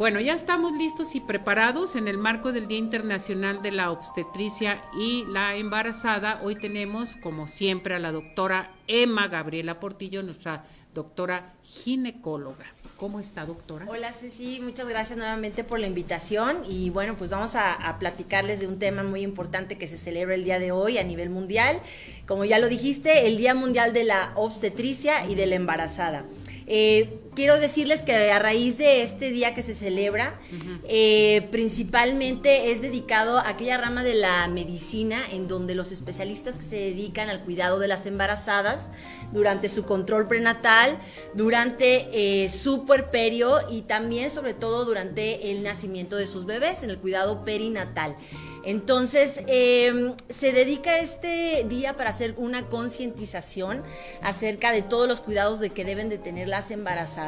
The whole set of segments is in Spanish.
Bueno, ya estamos listos y preparados en el marco del Día Internacional de la Obstetricia y la Embarazada. Hoy tenemos, como siempre, a la doctora Emma Gabriela Portillo, nuestra doctora ginecóloga. ¿Cómo está, doctora? Hola, Ceci, muchas gracias nuevamente por la invitación. Y bueno, pues vamos a, platicarles de un tema muy importante que se celebra el día de hoy a nivel mundial. Como ya lo dijiste, el Día Mundial de la Obstetricia y de la Embarazada. Eh, quiero decirles que a raíz de este día que se celebra, eh, principalmente es dedicado a aquella rama de la medicina en donde los especialistas que se dedican al cuidado de las embarazadas durante su control prenatal, durante eh, su puerperio y también sobre todo durante el nacimiento de sus bebés, en el cuidado perinatal. Entonces, em, se dedica este día para hacer una concientización acerca de todos los cuidados de que deben de tener las embarazadas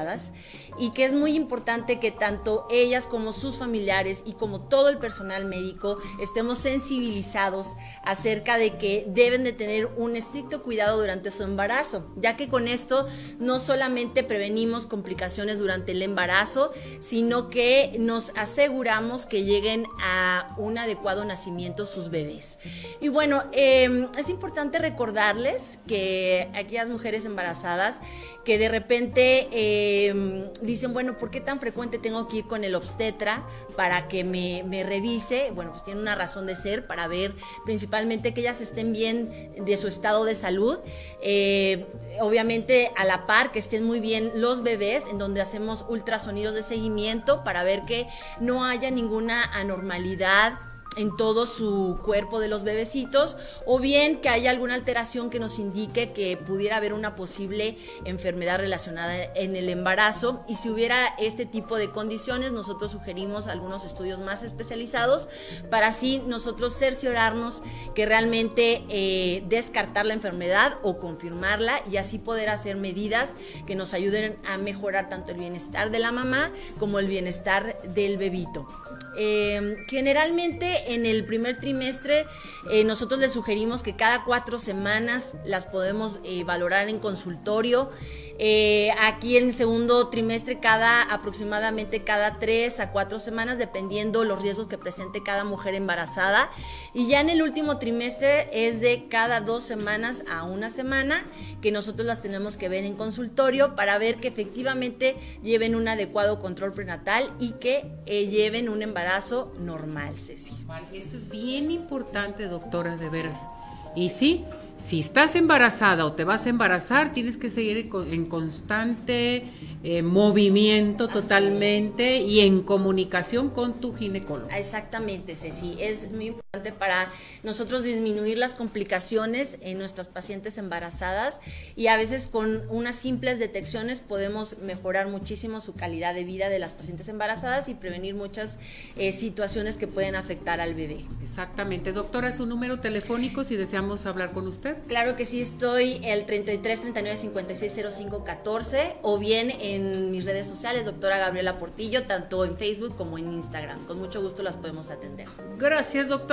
y que es muy importante que tanto ellas como sus familiares y como todo el personal médico estemos sensibilizados acerca de que deben de tener un estricto cuidado durante su embarazo, ya que con esto no solamente prevenimos complicaciones durante el embarazo, sino que nos aseguramos que lleguen a un adecuado nacimiento sus bebés. Y bueno, em, es importante recordarles que aquellas mujeres embarazadas que de repente em, dicen, bueno, ¿por qué tan frecuente tengo que ir con el obstetra para que me, revise? Bueno, pues tiene una razón de ser para ver principalmente que ellas estén bien de su estado de salud. Eh, obviamente a la par que estén muy bien los bebés, en donde hacemos ultrasonidos de seguimiento para ver que no haya ninguna anormalidad en todo su cuerpo de los bebecitos o bien que haya alguna alteración que nos indique que pudiera haber una posible enfermedad relacionada en el embarazo y si hubiera este tipo de condiciones nosotros sugerimos algunos estudios más especializados para así nosotros cerciorarnos que realmente eh, descartar la enfermedad o confirmarla y así poder hacer medidas que nos ayuden a mejorar tanto el bienestar de la mamá como el bienestar del bebito. Eh, generalmente en el primer trimestre eh, nosotros les sugerimos que cada cuatro semanas las podemos eh, valorar en consultorio. Eh, aquí en el segundo trimestre, cada aproximadamente cada tres a cuatro semanas, dependiendo los riesgos que presente cada mujer embarazada. Y ya en el último trimestre es de cada dos semanas a una semana que nosotros las tenemos que ver en consultorio para ver que efectivamente lleven un adecuado control prenatal y que eh, lleven un embarazo normal, Ceci. Esto es bien importante, doctora, de veras. Y sí, si estás embarazada o te vas a embarazar, tienes que seguir en constante eh, movimiento totalmente y en comunicación con tu ginecólogo. Exactamente, Ceci. Es muy importante para nosotros disminuir las complicaciones en nuestras pacientes embarazadas y a veces con unas simples detecciones podemos mejorar muchísimo su calidad de vida de las pacientes embarazadas y prevenir muchas eh, situaciones que pueden afectar al bebé. Exactamente. Doctora, su número telefónico si deseamos hablar con usted. Claro que sí, estoy el 33 39 56 05 14 o bien en en mis redes sociales, doctora Gabriela Portillo, tanto en Facebook como en Instagram. Con mucho gusto las podemos atender. Gracias, doctora.